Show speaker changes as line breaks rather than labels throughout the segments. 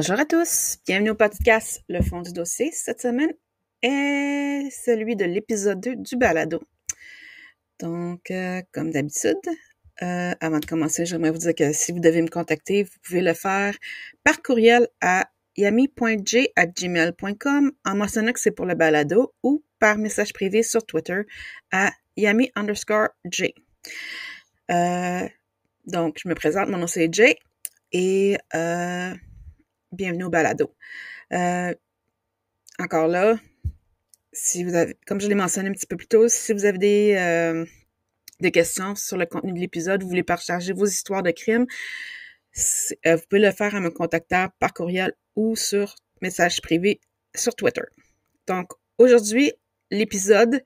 Bonjour à tous, bienvenue au podcast Le fond du dossier. Cette semaine est celui de l'épisode 2 du balado. Donc, euh, comme d'habitude, euh, avant de commencer, j'aimerais vous dire que si vous devez me contacter, vous pouvez le faire par courriel à yami.j@gmail.com en mentionnant que c'est pour le balado ou par message privé sur Twitter à yami underscore j. Euh, donc, je me présente, mon nom c'est Jay et euh, bienvenue au balado. Euh, encore là, si vous avez, comme je l'ai mentionné un petit peu plus tôt, si vous avez des, euh, des questions sur le contenu de l'épisode, vous voulez partager vos histoires de crimes, euh, vous pouvez le faire en me contactant par courriel ou sur message privé sur Twitter. Donc, aujourd'hui, l'épisode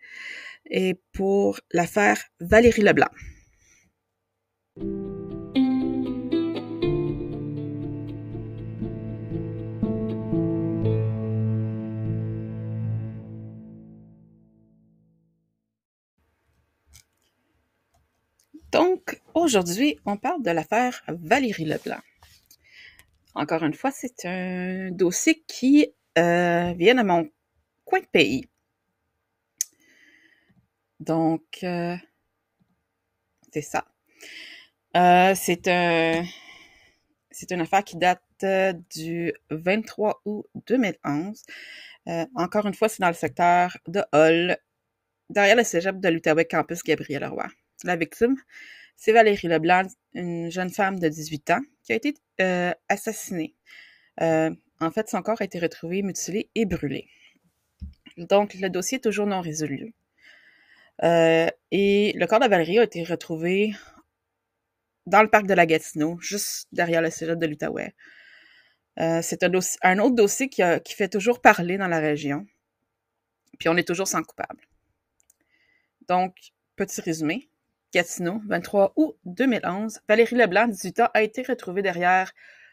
est pour l'affaire Valérie Leblanc. Aujourd'hui, on parle de l'affaire Valérie Leblanc. Encore une fois, c'est un dossier qui euh, vient de mon coin de pays. Donc, euh, c'est ça. Euh, c'est un, c'est une affaire qui date du 23 août 2011. Euh, encore une fois, c'est dans le secteur de Hull, derrière le cégep de l'Outaouais Campus Gabriel Roy. La victime, c'est Valérie Leblanc, une jeune femme de 18 ans qui a été euh, assassinée. Euh, en fait, son corps a été retrouvé mutilé et brûlé. Donc, le dossier est toujours non résolu. Euh, et le corps de Valérie a été retrouvé dans le parc de la Gatineau, juste derrière le cégep de l'Outaouais. C'est un, autre dossier qui, qui fait toujours parler dans la région. Puis on est toujours sans coupable. Donc, petit résumé. Gatineau, 23 août 2011, Valérie Leblanc, 18 ans, a été retrouvée derrière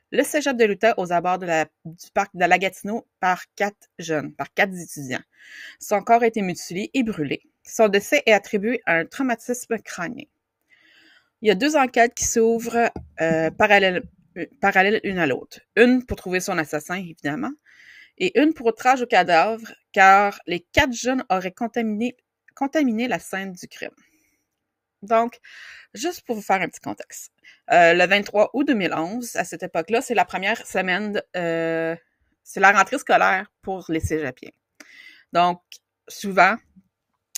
le cégep de l'Utah aux abords du parc de la Gatineau par quatre jeunes, par quatre étudiants. Son corps a été mutilé et brûlé. Son décès est attribué à un traumatisme crânien. Il y a deux enquêtes qui s'ouvrent euh, parallèles euh, parallèles une à l'autre. Une pour trouver son assassin, évidemment, et une pour outrage au cadavre, car les quatre jeunes auraient contaminé la scène du crime. Donc, juste pour vous faire un petit contexte. Euh, le 23 août 2011, à cette époque-là, c'est la première semaine, euh, c'est la rentrée scolaire pour les cégepiens. Donc, souvent,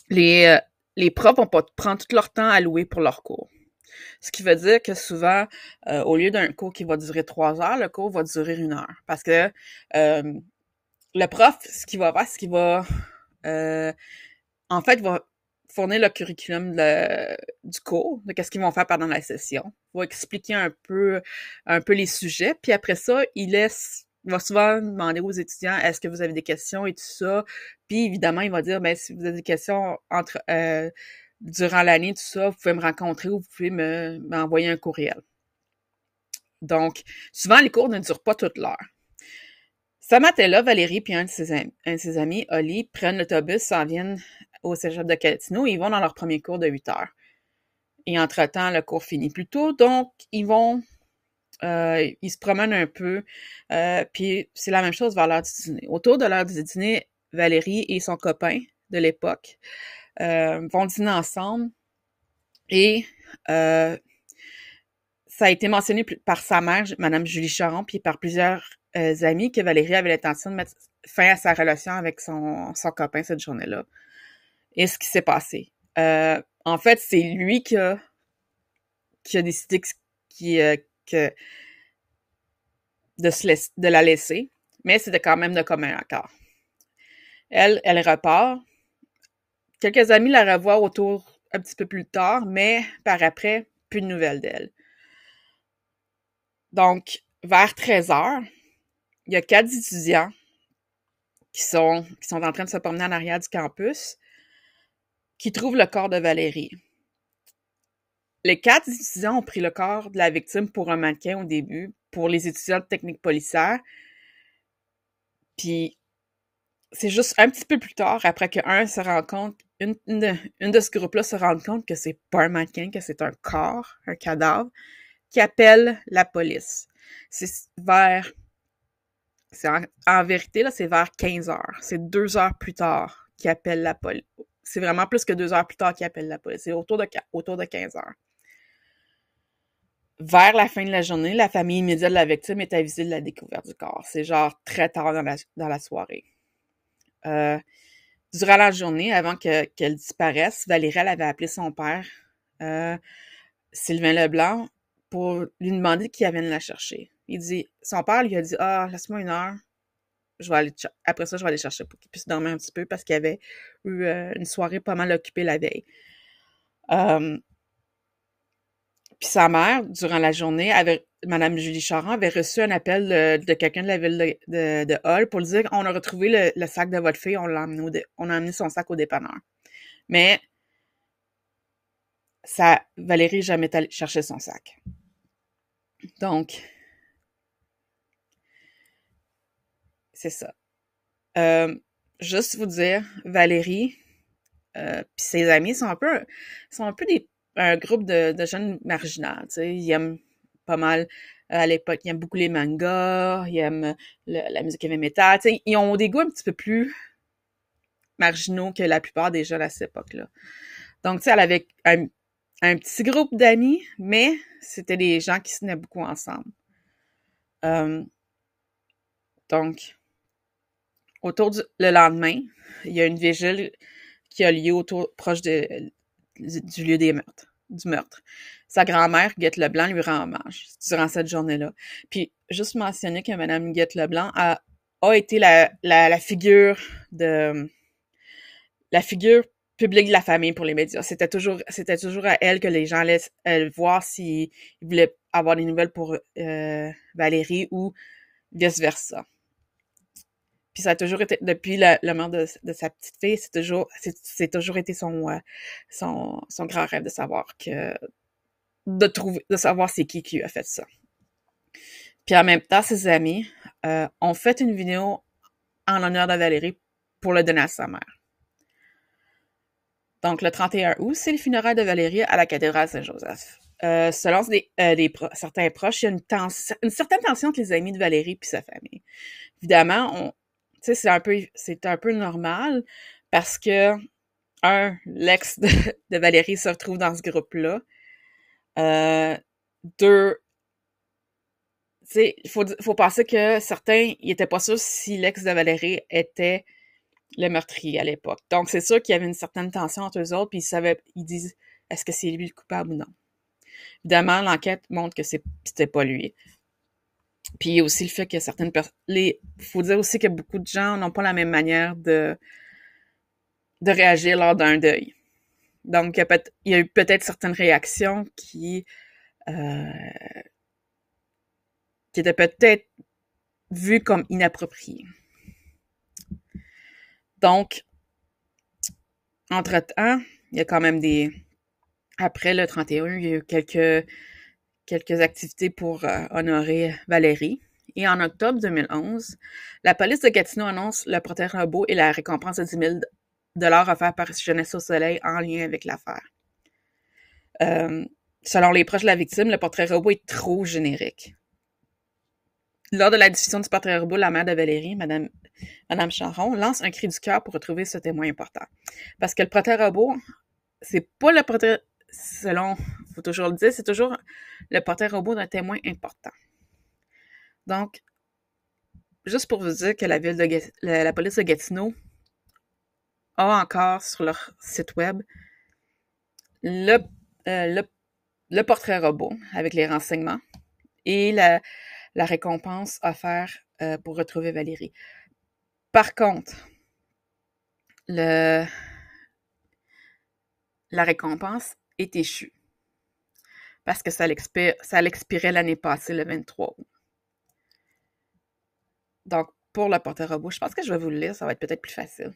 les, euh, les profs vont pas prendre tout leur temps alloué pour leur cours. Ce qui veut dire que souvent, euh, au lieu d'un cours qui va durer trois heures, le cours va durer une heure. Parce que euh, le prof, ce qu'il va faire, c'est qu'il va, euh, en fait, va fournir le curriculum du cours, de qu'est-ce qu'ils vont faire pendant la session. Il va expliquer un peu, un peu les sujets, puis après ça, il laisse, il va souvent demander aux étudiants, est-ce que vous avez des questions et tout ça. Puis évidemment, il va dire, ben si vous avez des questions entre euh, durant l'année, tout ça, vous pouvez me rencontrer ou vous pouvez me m'envoyer un courriel. Donc, souvent, les cours ne durent pas toute l'heure. Ce matin-là, Valérie puis un de ses, un de ses amis, Oli, prennent l'autobus, s'en viennent au cégep de et ils vont dans leur premier cours de 8 heures. Et entre-temps, le cours finit plus tôt, donc ils vont, euh, ils se promènent un peu, euh, puis c'est la même chose vers l'heure du dîner. Autour de l'heure du dîner, Valérie et son copain de l'époque euh, vont dîner ensemble et ça a été mentionné par sa mère, Madame Julie Charon, puis par plusieurs amis que Valérie avait l'intention de mettre fin à sa relation avec son copain cette journée-là. Et ce qui s'est passé. Euh, en fait, c'est lui qui a, décidé euh, de la laisser, mais c'était quand même de commun accord. Elle, elle repart. Quelques amis la revoient autour un petit peu plus tard, mais par après, plus de nouvelles d'elle. Donc, vers 13 heures, il y a quatre étudiants qui sont, qui sont en train de se promener en arrière du campus qui trouvent le corps de Valérie. Les quatre étudiants ont pris le corps de la victime pour un mannequin au début, pour les étudiants de technique policière. Puis, c'est juste un petit peu plus tard, après qu'un se rend compte, une, de, ce groupe-là se rend compte que c'est pas un mannequin, que c'est un corps, un cadavre, qui appelle la police. C'est vers c'est en, vérité, là, c'est vers 15 heures. C'est deux heures plus tard qu'il appelle la police. C'est vraiment plus que deux heures plus tard qu'il appelle la police. C'est autour de, autour de 15 heures. Vers la fin de la journée, la famille immédiate de la victime est avisée de la découverte du corps. C'est genre très tard dans la, soirée. Euh, durant la journée, avant qu'elle disparaisse, Valérie avait appelé son père, euh, Sylvain Leblanc, pour lui demander qui vienne la chercher. Il dit, son père lui a dit, ah, laisse-moi une heure. Je vais aller après ça, je vais aller chercher pour qu'il puisse dormir un petit peu parce qu'il avait eu euh, une soirée pas mal occupée la veille. Puis sa mère, durant la journée, avait, Madame Julie Charan avait reçu un appel de, quelqu'un de la ville de, Hall pour lui dire on a retrouvé le, sac de votre fille, on l'a on a amené son sac au dépanneur. Mais ça, Valérie jamais allée chercher son sac. Donc, c'est ça. Euh, juste vous dire, Valérie euh, puis ses amis sont un peu sont un peu des un groupe de, jeunes marginaux. Ils aiment pas mal euh, à l'époque, ils aiment beaucoup les mangas, ils aiment la musique heavy metal. Ils ont des goûts un petit peu plus marginaux que la plupart des jeunes à cette époque-là. Donc, tu sais, elle avait un, un petit groupe d'amis, mais c'était des gens qui se tenaient beaucoup ensemble. Euh, donc, autour du le lendemain, il y a une vigile qui a lieu autour proche de, du lieu des meurtres, du meurtre. Sa grand-mère, Guette Leblanc, lui rend hommage durant cette journée-là. Puis, juste mentionner que Mme Guette Leblanc a, a été la, la, la figure de la figure publique de la famille pour les médias. C'était toujours, c'était toujours à elle que les gens allaient voir s'ils voulaient avoir des nouvelles pour euh, Valérie ou vice-versa. Puis ça a toujours été, depuis le, mort de, sa petite fille, c'est toujours, c'est toujours été son, euh, son, son grand rêve de savoir que, de trouver, de savoir c'est qui qui a fait ça. Puis en même temps, ses amis euh, ont fait une vidéo en l'honneur de Valérie pour le donner à sa mère. Donc, le 31 août, c'est le funérailles de Valérie à la cathédrale Saint-Joseph. Euh, selon des, des certains proches, il y a une, une, certaine tension entre les amis de Valérie et sa famille. Évidemment, on, sais, c'est un peu, c'est un peu normal parce que, un, l'ex de, Valérie se retrouve dans ce groupe-là. Euh, deux, tu sais, il faut, faut penser que certains, ils étaient pas sûrs si l'ex de Valérie était le meurtrier à l'époque. Donc, c'est sûr qu'il y avait une certaine tension entre eux autres, puis ils savaient, ils disent, est-ce que c'est lui le coupable ou non? Évidemment, l'enquête montre que c'était pas lui. Puis aussi le fait que certaines personnes... Il faut dire aussi que beaucoup de gens n'ont pas la même manière de, de réagir lors d'un deuil. Donc, il y a, eu peut-être certaines réactions qui, euh, qui étaient peut-être vues comme inappropriées. Donc, entre-temps, il y a quand même des... Après le 31, il y a eu quelques quelques activités pour euh, honorer Valérie. Et en octobre 2011, la police de Gatineau annonce le portrait robot et la récompense de 10 000 dollars offert par Jeunesse au Soleil en lien avec l'affaire. Euh, selon les proches de la victime, le portrait robot est trop générique. Lors de la diffusion du portrait robot, la mère de Valérie, Madame, Madame lance un cri du cœur pour retrouver ce témoin important. Parce que le portrait robot, c'est pas le portrait selon, faut toujours le dire, c'est toujours le portrait robot d'un témoin important. Donc, juste pour vous dire que la ville de la, police de Gatineau a encore sur leur site web le, euh, portrait robot avec les renseignements et la, la récompense offerte euh, pour retrouver Valérie. Par contre, le, la récompense est échu. Parce que ça l'expirait l'année passée, le 23 août. Donc, pour le porte-robot, je pense que je vais vous le lire, ça va être peut-être plus facile.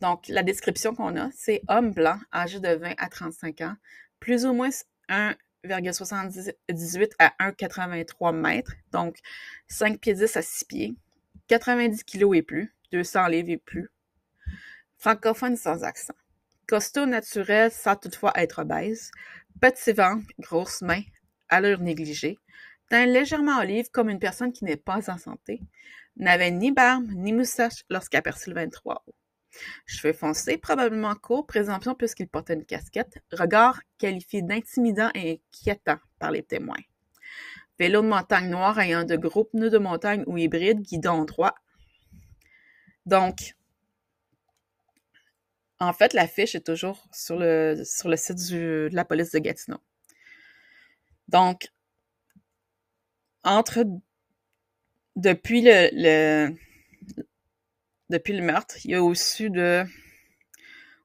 Donc, la description qu'on a, c'est homme blanc, âgé de 20 à 35 ans, plus ou moins 1,78 à 1,83 mètres, donc 5 pieds 10 à 6 pieds, 90 kilos et plus, 200 livres et plus, francophone sans accent. Costaud naturel sans toutefois être obèse. Petit ventre, grosses mains, allure négligée. Teint légèrement olive comme une personne qui n'est pas en santé. n'avait ni barbe ni moustache lorsqu'il aperçut le 23 août. Cheveux foncés, probablement courts, présomption puisqu'il portait une casquette, regard qualifié d'intimidant et inquiétant par les témoins. Vélo de montagne noir ayant de gros pneus de montagne ou hybride, guidon droit. Donc, en fait, l'affiche est toujours sur le, sur le site de la police de Gatineau. Donc, entre depuis le, depuis le meurtre, il y a au-dessus de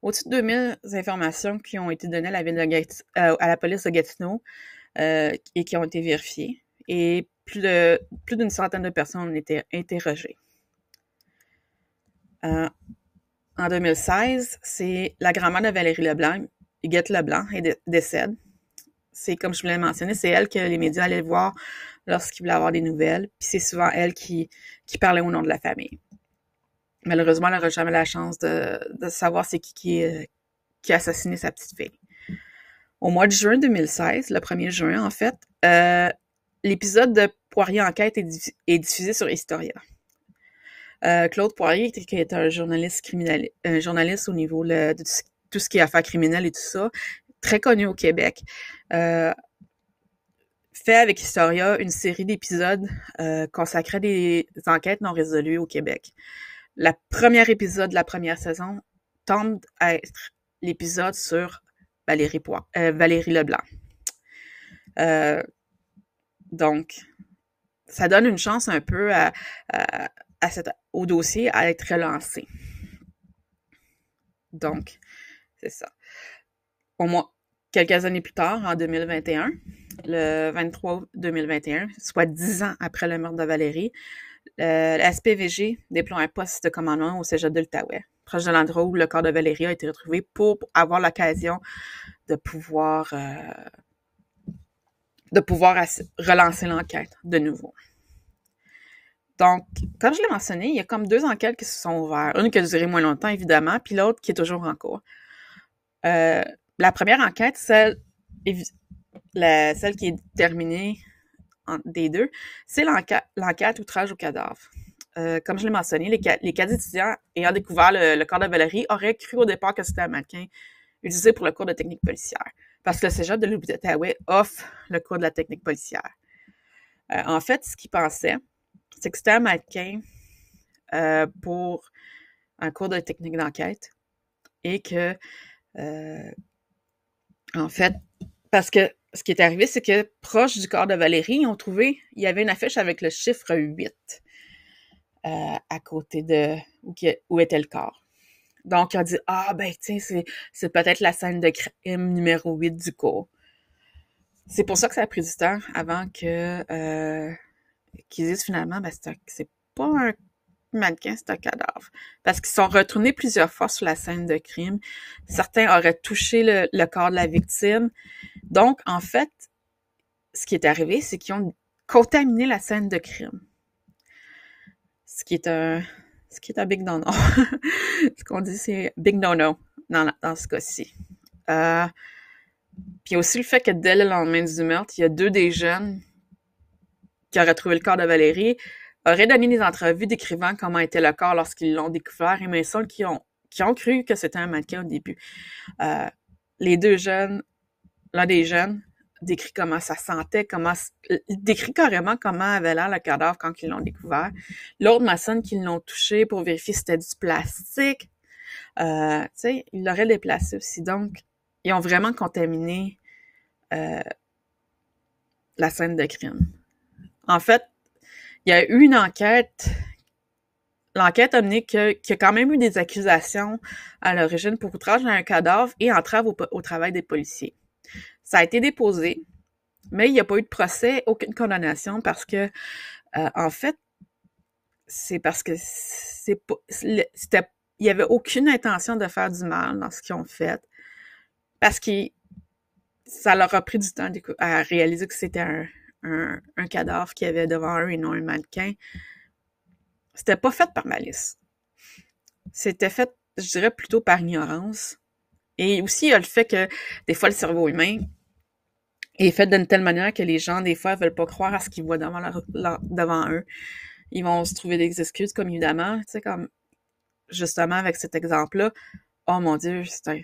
au-dessus de 2000 informations qui ont été données à la, euh, la police de Gatineau euh, et qui ont été vérifiées. Et plus de plus d'une centaine de personnes ont été interrogées. Euh, en 2016, c'est la grand-mère de Valérie Leblanc, Huguette Leblanc, et décède. C'est comme je vous l'ai mentionné, c'est elle que les médias allaient voir lorsqu'ils voulaient avoir des nouvelles. Puis c'est souvent elle qui, qui parlait au nom de la famille. Malheureusement, elle n'aura jamais la chance de, de savoir c'est qui qui, qui a assassiné sa petite fille. Au mois de juin 2016, le 1er juin en fait, euh, l'épisode de Poirier Enquête est, diffusé sur Historia. Euh, Claude Poirier, qui est un journaliste criminel, un journaliste au niveau de tout ce qui est affaires criminelles et tout ça, très connu au Québec, euh, fait avec Historia une série d'épisodes euh, consacrés à des enquêtes non résolues au Québec. Le premier épisode de la première saison tombe à être l'épisode sur Valérie, Poix, euh, Valérie Leblanc. Euh, donc, ça donne une chance un peu à, au dossier à être relancé. Donc, c'est ça. Au moins, quelques années plus tard, en 2021, le 23 août 2021, soit dix ans après le meurtre de Valérie, le, la SPVG déploie un poste de commandement au cégep de proche de l'endroit où le corps de Valérie a été retrouvé pour avoir l'occasion de pouvoir euh, de pouvoir relancer l'enquête de nouveau. Donc, comme je l'ai mentionné, il y a comme deux enquêtes qui se sont ouvertes. Une qui a duré moins longtemps, évidemment, puis l'autre qui est toujours en cours. Euh, la première enquête, celle, qui est terminée des deux, c'est l'enquête outrage au cadavre. Euh, comme je l'ai mentionné, les, les quatre étudiants ayant découvert le, corps de Valérie auraient cru au départ que c'était un mannequin utilisé pour le cours de technique policière, parce que le cégep de l'Outaouais offre le cours de la technique policière. Euh, en fait, ce qu'ils pensaient, c'est que c'était un mannequin euh, pour un cours de technique d'enquête et que, euh, en fait, parce que ce qui est arrivé, c'est que proche du corps de Valérie, ils ont trouvé, il y avait une affiche avec le chiffre 8 euh, à côté de où, où, était le corps. Donc, ils ont dit, ah, ben, tiens, c'est peut-être la scène de crime numéro 8 du cours. C'est pour ça que ça a pris du temps avant que euh, qu'ils disent finalement, ben, c'est pas un mannequin, c'est un cadavre. Parce qu'ils sont retournés plusieurs fois sur la scène de crime. Certains auraient touché le, corps de la victime. Donc, en fait, ce qui est arrivé, c'est qu'ils ont contaminé la scène de crime. Ce qui est un, ce qui est un big no-no. ce qu'on dit, c'est big no-no dans, dans ce cas-ci. Euh, puis aussi le fait que dès le lendemain du meurtre, il y a deux des jeunes qui auraient trouvé le corps de Valérie aurait donné des entrevues décrivant comment était le corps lorsqu'ils l'ont découvert et ceux qui ont, qui ont cru que c'était un mannequin au début. Euh, les deux jeunes, l'un des jeunes décrit comment ça sentait, comment il décrit carrément comment avait l'air le cadavre quand ils l'ont découvert. L'autre maçonne qu'ils l'ont touché pour vérifier si c'était du plastique. Euh, tu sais, ils l'auraient déplacé aussi. Donc, ils ont vraiment contaminé euh, la scène de crime. En fait, il y a eu une enquête. L'enquête a mené qu'il y a quand même eu des accusations à l'origine pour outrage à un cadavre et entrave au, travail des policiers. Ça a été déposé, mais il n'y a pas eu de procès, aucune condamnation parce que, euh, en fait, c'est parce que c'est pas, c'était, il y avait aucune intention de faire du mal dans ce qu'ils ont fait, parce que ça leur a pris du temps à réaliser que c'était un, un, cadavre qui avait devant eux et non un mannequin, c'était pas fait par malice. C'était fait, je dirais, plutôt par ignorance. Et aussi, il y le fait que des fois, le cerveau humain est fait d'une telle manière que les gens, des fois, veulent pas croire à ce qu'ils voient devant, eux. ils vont se trouver des excuses, comme évidemment, tu sais, comme justement avec cet exemple-là, oh mon Dieu, c'est un...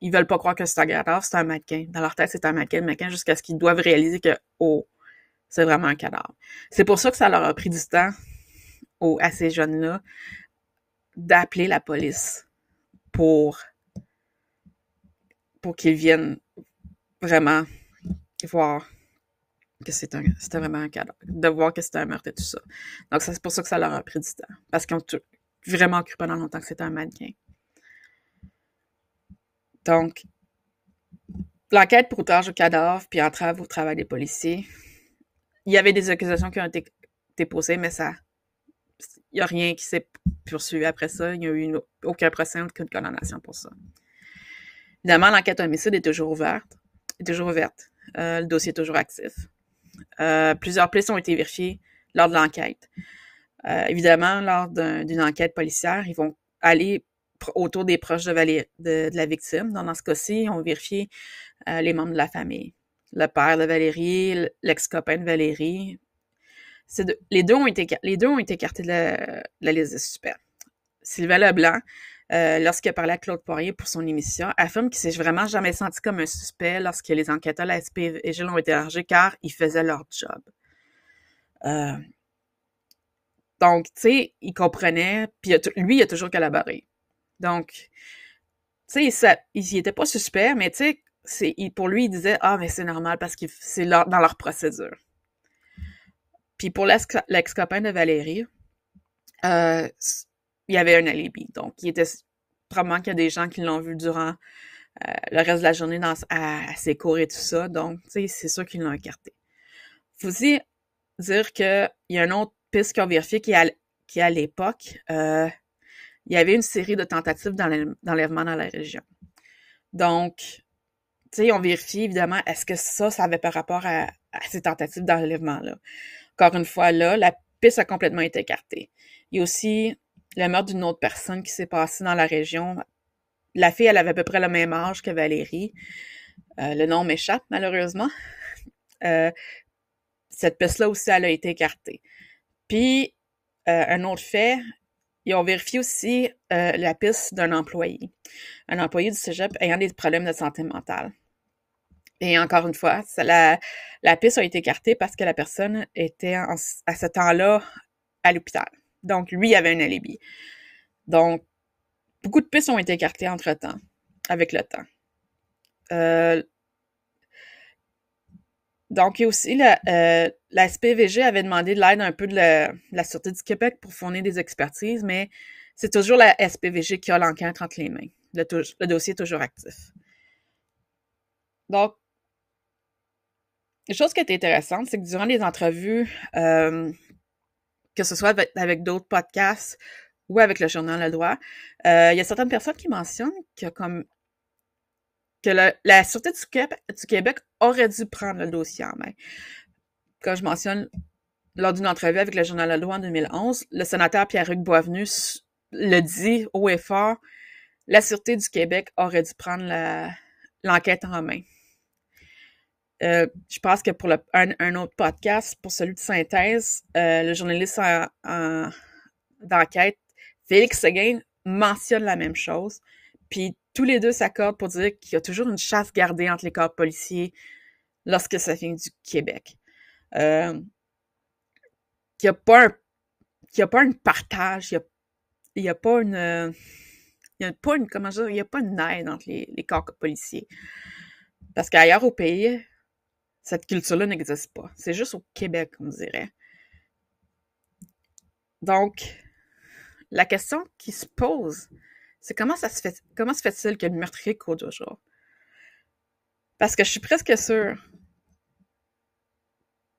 ils veulent pas croire que c'est un cadavre, c'est un mannequin. Dans leur tête, c'est un mannequin, mannequin, jusqu'à ce qu'ils doivent réaliser que, oh, c'est vraiment un cadavre. C'est pour ça que ça leur a pris du temps à ces jeunes-là d'appeler la police pour, pour qu'ils viennent vraiment voir que c'est un, c'était vraiment un cadavre, de voir que c'était un meurtre et tout ça. Donc, c'est pour ça que ça leur a pris du temps. Parce qu'ils ont vraiment cru pendant longtemps que c'était un mannequin. Donc, l'enquête pour outrage au cadavre puis entrave au travail des policiers, il y avait des accusations qui ont été déposées, mais ça, il n'y a rien qui s'est poursuivi après ça. Il n'y a eu aucun procès, aucune condamnation pour ça. Évidemment, l'enquête homicide est toujours ouverte. Est toujours ouverte. Euh, le dossier est toujours actif. Euh, plusieurs pistes ont été vérifiées lors de l'enquête. Euh, évidemment, lors d'une enquête policière, ils vont aller autour des proches de, la victime. Dans, ce cas-ci, vérifié euh, les membres de la famille. Le père de Valérie, l'ex-copain de Valérie. les, deux ont été, les deux ont été écartés de la, liste des suspects. Sylvain Leblanc, euh, lorsqu'il a parlé à Claude Poirier pour son émission, affirme qu'il s'est vraiment jamais senti comme un suspect lorsque les enquêteurs de la SPVG l'ont interrogé car ils faisaient leur job. Euh, donc, tu sais, il comprenait, puis lui, il a toujours collaboré. Donc, tu sais, il était pas suspect, mais tu sais, pour lui, il disait, ah, mais c'est normal parce que c'est dans leur procédure. Puis pour l'ex-copain de Valérie, euh, il y avait un alibi. Donc, il était probablement qu'il y a des gens qui l'ont vu durant euh, le reste de la journée dans, à, ses cours et tout ça. Donc, c'est sûr qu'ils l'ont écarté. Faut aussi dire qu'il y a une autre piste qu'ils ont vérifié qui, à, qui à l'époque, euh, il y avait une série de tentatives d'enlèvement dans la région. Donc, sais, on vérifie évidemment, est-ce que ça, ça avait par rapport à, ces tentatives d'enlèvement-là. Encore une fois, là, la piste a complètement été écartée. Il y a aussi le meurtre d'une autre personne qui s'est passé dans la région. La fille, elle avait à peu près le même âge que Valérie. Euh, le nom m'échappe, malheureusement. Euh, cette piste-là aussi, elle a été écartée. Puis, euh, un autre fait, ils ont vérifié aussi la piste d'un employé. Un employé du cégep ayant des problèmes de santé mentale. Et encore une fois, la, la piste a été écartée parce que la personne était à ce temps-là à l'hôpital. Donc, lui, avait un alibi. Donc, beaucoup de pistes ont été écartées entre-temps, avec le temps. Euh, donc, il y a aussi la, euh, la SPVG avait demandé de l'aide un peu de la, Sûreté du Québec pour fournir des expertises, mais c'est toujours la SPVG qui a l'enquête entre les mains. Le, dossier est toujours actif. Donc, une chose qui est intéressante, c'est que durant les entrevues, euh, que ce soit avec, d'autres podcasts ou avec le journal Le Droit, euh, il y a certaines personnes qui mentionnent que comme que la Sûreté du Québec, aurait dû prendre le dossier en main. Quand je mentionne lors d'une entrevue avec le journal Le Droit en 2011, le sénateur Pierre-Hugues Boisvenu le dit haut et fort, la Sûreté du Québec aurait dû prendre l'enquête en main. Euh, je pense que pour un, autre podcast, pour celui de synthèse, euh, le journaliste d'enquête, Félix Seguin, mentionne la même chose. Puis tous les deux s'accordent pour dire qu'il y a toujours une chasse gardée entre les corps policiers lorsque ça vient du Québec. Euh, qu'il n'y a pas un a pas partage, il n'y a, pas une il y a pas une comment dire, il y a pas une aide entre les, les corps policiers. Parce qu'ailleurs au pays, cette culture-là n'existe pas. C'est juste au Québec, on dirait. Donc, la question qui se pose, c'est comment ça se fait, comment se fait-il que le meurtrier court toujours? Parce que je suis presque sûre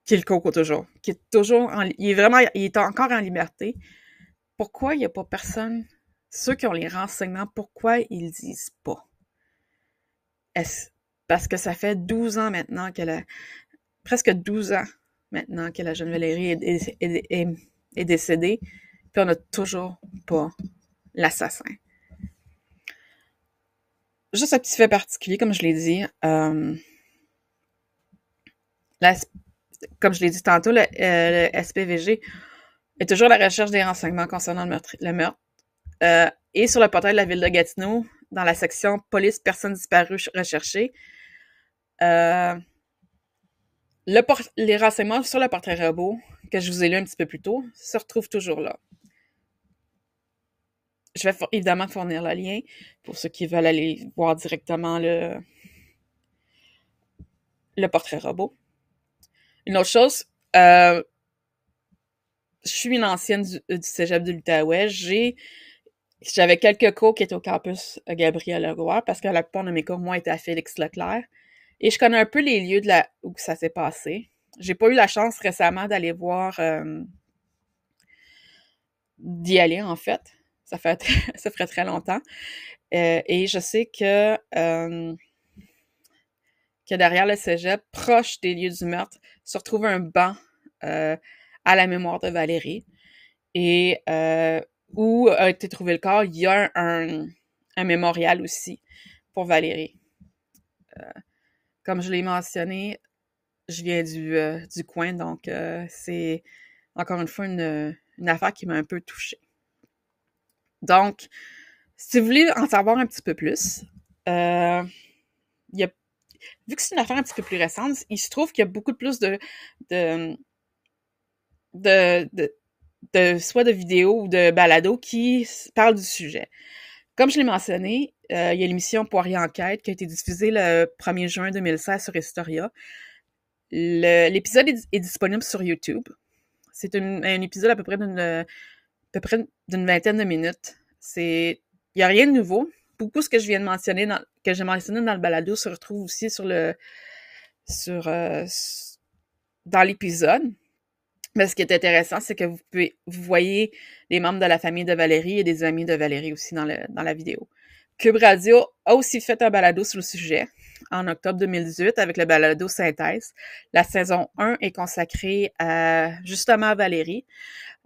qu'il court toujours, qu'il est toujours il est vraiment, est encore en liberté. Pourquoi il n'y a pas personne, ceux qui ont les renseignements, pourquoi ils disent pas? Est-ce, parce que ça fait 12 ans maintenant que la, presque 12 ans maintenant que la jeune Valérie est, décédée, puis on n'a toujours pas l'assassin. Juste un petit fait particulier, comme je l'ai dit, euh, comme je l'ai dit tantôt, le, euh, SPVG est toujours à la recherche des renseignements concernant le meurtre. Euh, et sur le portail de la ville de Gatineau, dans la section Police personnes disparues recherchées, le les renseignements sur le portrait robot que je vous ai lu un petit peu plus tôt se retrouvent toujours là. Je vais évidemment fournir le lien pour ceux qui veulent aller voir directement le, le portrait robot. Une autre chose, euh, je suis une ancienne du, du cégep de l'Outaouais. J'avais quelques cours qui étaient au campus Gabriel Leroy parce que la plupart de mes cours, moi, étaient à Félix Leclerc. Et je connais un peu les lieux de où ça s'est passé. J'ai pas eu la chance récemment d'aller voir euh, d'y aller en fait. Ça fait ça ferait très longtemps. Euh, et je sais que euh, que derrière le cégep, proche des lieux du meurtre, se retrouve un banc à la mémoire de Valérie. Et où a été trouvé le corps, il y a un, un mémorial aussi pour Valérie. Euh, comme je l'ai mentionné, je viens du, euh, du coin, donc euh, c'est encore une fois une affaire qui m'a un peu touchée. Donc, si vous voulez en savoir un petit peu plus, euh, vu que c'est une affaire un petit peu plus récente, il se trouve qu'il y a beaucoup plus de, de, de, soit de vidéos ou de balados qui parlent du sujet. Comme je l'ai mentionné, euh, il y a l'émission Poirier Enquête qui a été diffusée le 1er juin 2016 sur Historia. L'épisode est, disponible sur YouTube. C'est un épisode à peu près d'une peu près d'une vingtaine de minutes. C'est il y a rien de nouveau. Beaucoup ce que je viens de mentionner dans, que j'ai mentionné dans le balado se retrouve aussi sur le sur euh, dans l'épisode. Mais ce qui est intéressant, c'est que vous pouvez, vous voyez les membres de la famille de Valérie et des amis de Valérie aussi dans, le, dans la vidéo. Cube Radio a aussi fait un balado sur le sujet en octobre 2018 avec le balado Synthèse. La saison 1 est consacrée à, justement à Valérie.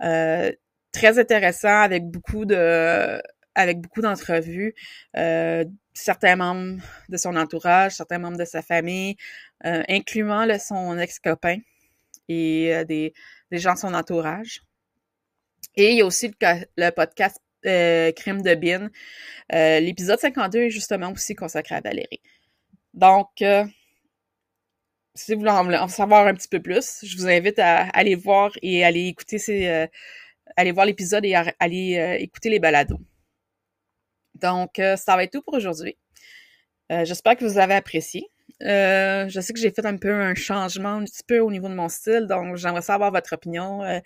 Euh, très intéressant avec beaucoup de avec beaucoup d'entrevues, euh, certains membres de son entourage, certains membres de sa famille, euh, incluant son ex-copain et euh, des, des gens de son entourage. Et il y a aussi le, podcast Crime de Bin. L'épisode 52 est justement aussi consacré à Valérie. Donc, si vous voulez en, savoir un petit peu plus, je vous invite à, aller voir et aller écouter ces, aller voir l'épisode et à, aller écouter les balados. Donc, ça va être tout pour aujourd'hui. J'espère que vous avez apprécié. Euh, je sais que j'ai fait un peu un changement un petit peu au niveau de mon style, donc j'aimerais savoir votre opinion euh,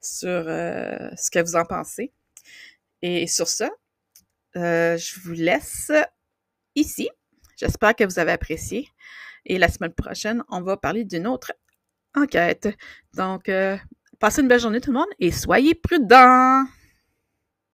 sur euh, ce que vous en pensez. Et sur ça, je vous laisse ici. J'espère que vous avez apprécié. Et la semaine prochaine, on va parler d'une autre enquête. Donc, passez une belle journée tout le monde et soyez prudents!